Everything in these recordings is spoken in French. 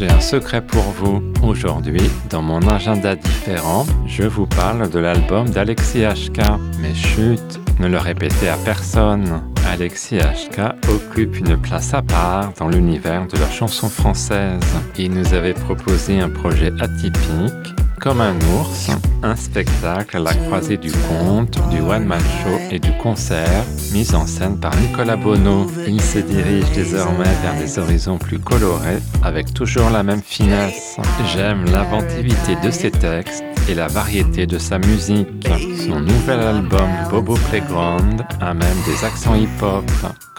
J'ai un secret pour vous. Aujourd'hui, dans mon agenda différent, je vous parle de l'album d'Alexis HK. Mais chut, ne le répétez à personne. Alexis HK occupe une place à part dans l'univers de la chanson française. Il nous avait proposé un projet atypique comme un ours, un spectacle à la croisée du conte, du one-man show et du concert, mis en scène par Nicolas Bono. Il se dirige désormais vers des horizons plus colorés, avec toujours la même finesse. J'aime l'inventivité de ses textes et la variété de sa musique. Son nouvel album Bobo Playground a même des accents hip-hop.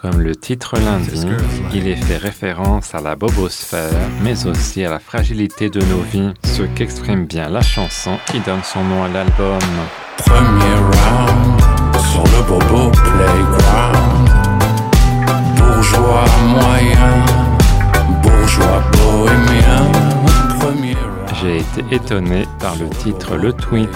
Comme le titre l'indique, il est fait référence à la bobosphère, mais aussi à la fragilité de nos vies, ce qu'exprime bien la chanson qui donne son nom à l'album. Premier round sur le Bobo Playground. Bourgeois moyen, bourgeois bohémien. Premier round. J'ai été étonné par le titre Le Tweet.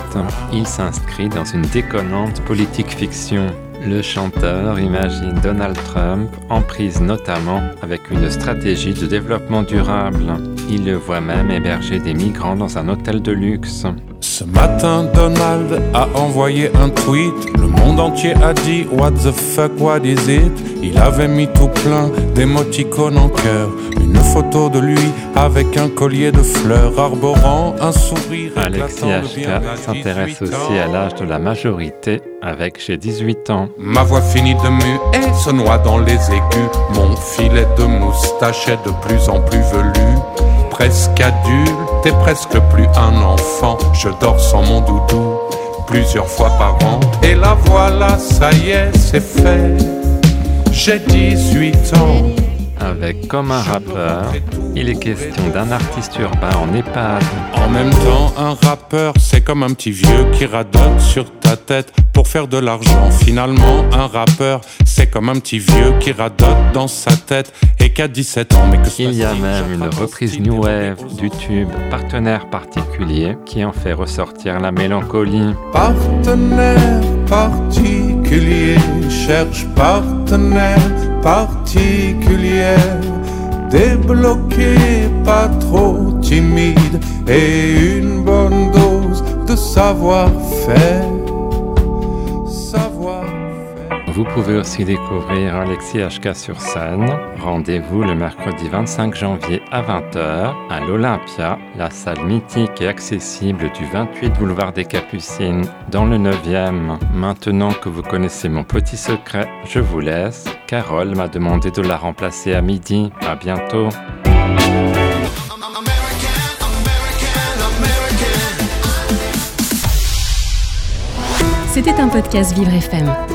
Il s'inscrit dans une déconnante politique fiction. Le chanteur imagine Donald Trump en prise notamment avec une stratégie de développement durable. Il le voit même héberger des migrants dans un hôtel de luxe. Ce matin, Donald a envoyé un tweet. Le monde entier a dit What the fuck, what is it? Il avait mis tout plein d'émoticônes en cœur. Une photo de lui avec un collier de fleurs arborant un sourire. Alexis HK s'intéresse 28 aussi à l'âge de la majorité avec J'ai 18 ans. Ma voix finit de muer se noie dans les aigus. Mon filet de moustache est de plus en plus velu. Presque adulte et presque plus un enfant. Je dors sans mon doudou plusieurs fois par an. Et la voilà, ça y est, c'est fait. J'ai 18 ans. Avec comme un rappeur, il est question d'un artiste urbain en EHPAD. En même temps, un rappeur, c'est comme un petit vieux qui radote sur ta tête pour faire de l'argent. Finalement, un rappeur, c'est comme un petit vieux qui radote dans sa tête et qui a 17 ans. Mais que Il y a même une reprise New Wave du tube Partenaire particulier qui en fait ressortir la mélancolie. Partenaire particulier, cherche partenaire particulière. Débloqué, pas trop timide, et une bonne dose de. Savoir-faire. Vous pouvez aussi découvrir Alexis HK sur scène. Rendez-vous le mercredi 25 janvier à 20h à l'Olympia, la salle mythique et accessible du 28 boulevard des Capucines dans le 9e. Maintenant que vous connaissez mon petit secret, je vous laisse. Carole m'a demandé de la remplacer à midi. À bientôt. C'était un podcast Vivre FM.